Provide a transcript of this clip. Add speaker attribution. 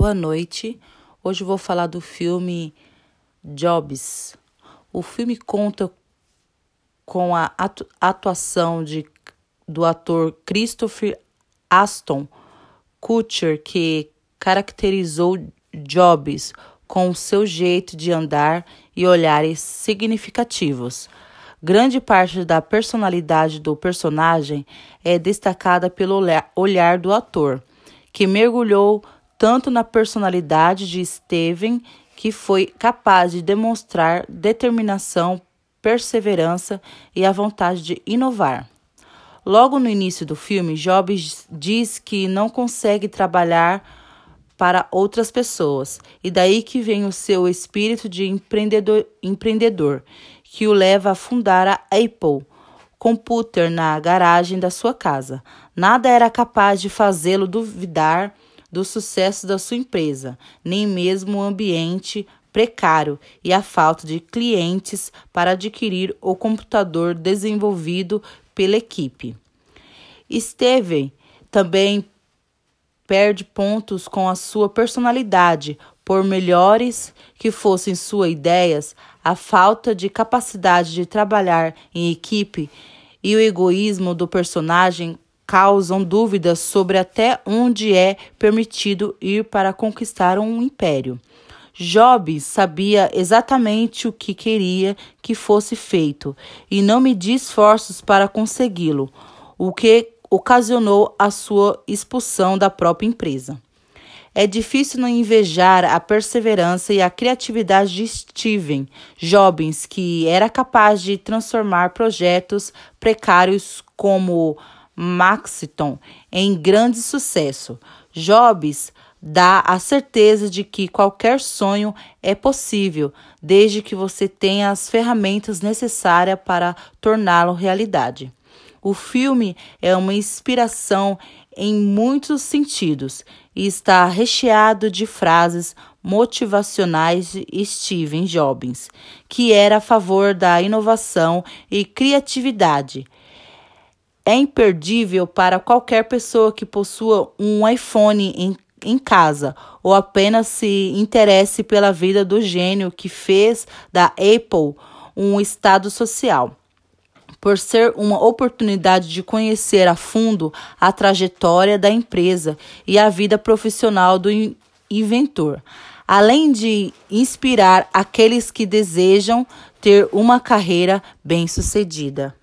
Speaker 1: Boa noite. Hoje vou falar do filme Jobs. O filme conta com a atu atuação de, do ator Christopher Aston Kutcher, que caracterizou Jobs com seu jeito de andar e olhares significativos. Grande parte da personalidade do personagem é destacada pelo olhar do ator, que mergulhou tanto na personalidade de Steven, que foi capaz de demonstrar determinação, perseverança e a vontade de inovar. Logo no início do filme, Jobs diz que não consegue trabalhar para outras pessoas, e daí que vem o seu espírito de empreendedor, empreendedor que o leva a fundar a Apple Computer na garagem da sua casa. Nada era capaz de fazê-lo duvidar do sucesso da sua empresa, nem mesmo o ambiente precário e a falta de clientes para adquirir o computador desenvolvido pela equipe. Steven também perde pontos com a sua personalidade, por melhores que fossem suas ideias, a falta de capacidade de trabalhar em equipe e o egoísmo do personagem causam dúvidas sobre até onde é permitido ir para conquistar um império. Job sabia exatamente o que queria que fosse feito e não media esforços para consegui-lo, o que ocasionou a sua expulsão da própria empresa. É difícil não invejar a perseverança e a criatividade de Steven Jobs, que era capaz de transformar projetos precários como Maxiton em grande sucesso. Jobs dá a certeza de que qualquer sonho é possível, desde que você tenha as ferramentas necessárias para torná-lo realidade. O filme é uma inspiração em muitos sentidos e está recheado de frases motivacionais de Steven Jobs, que era a favor da inovação e criatividade é imperdível para qualquer pessoa que possua um iPhone em, em casa ou apenas se interesse pela vida do gênio que fez da Apple um estado social. Por ser uma oportunidade de conhecer a fundo a trajetória da empresa e a vida profissional do inventor, além de inspirar aqueles que desejam ter uma carreira bem-sucedida.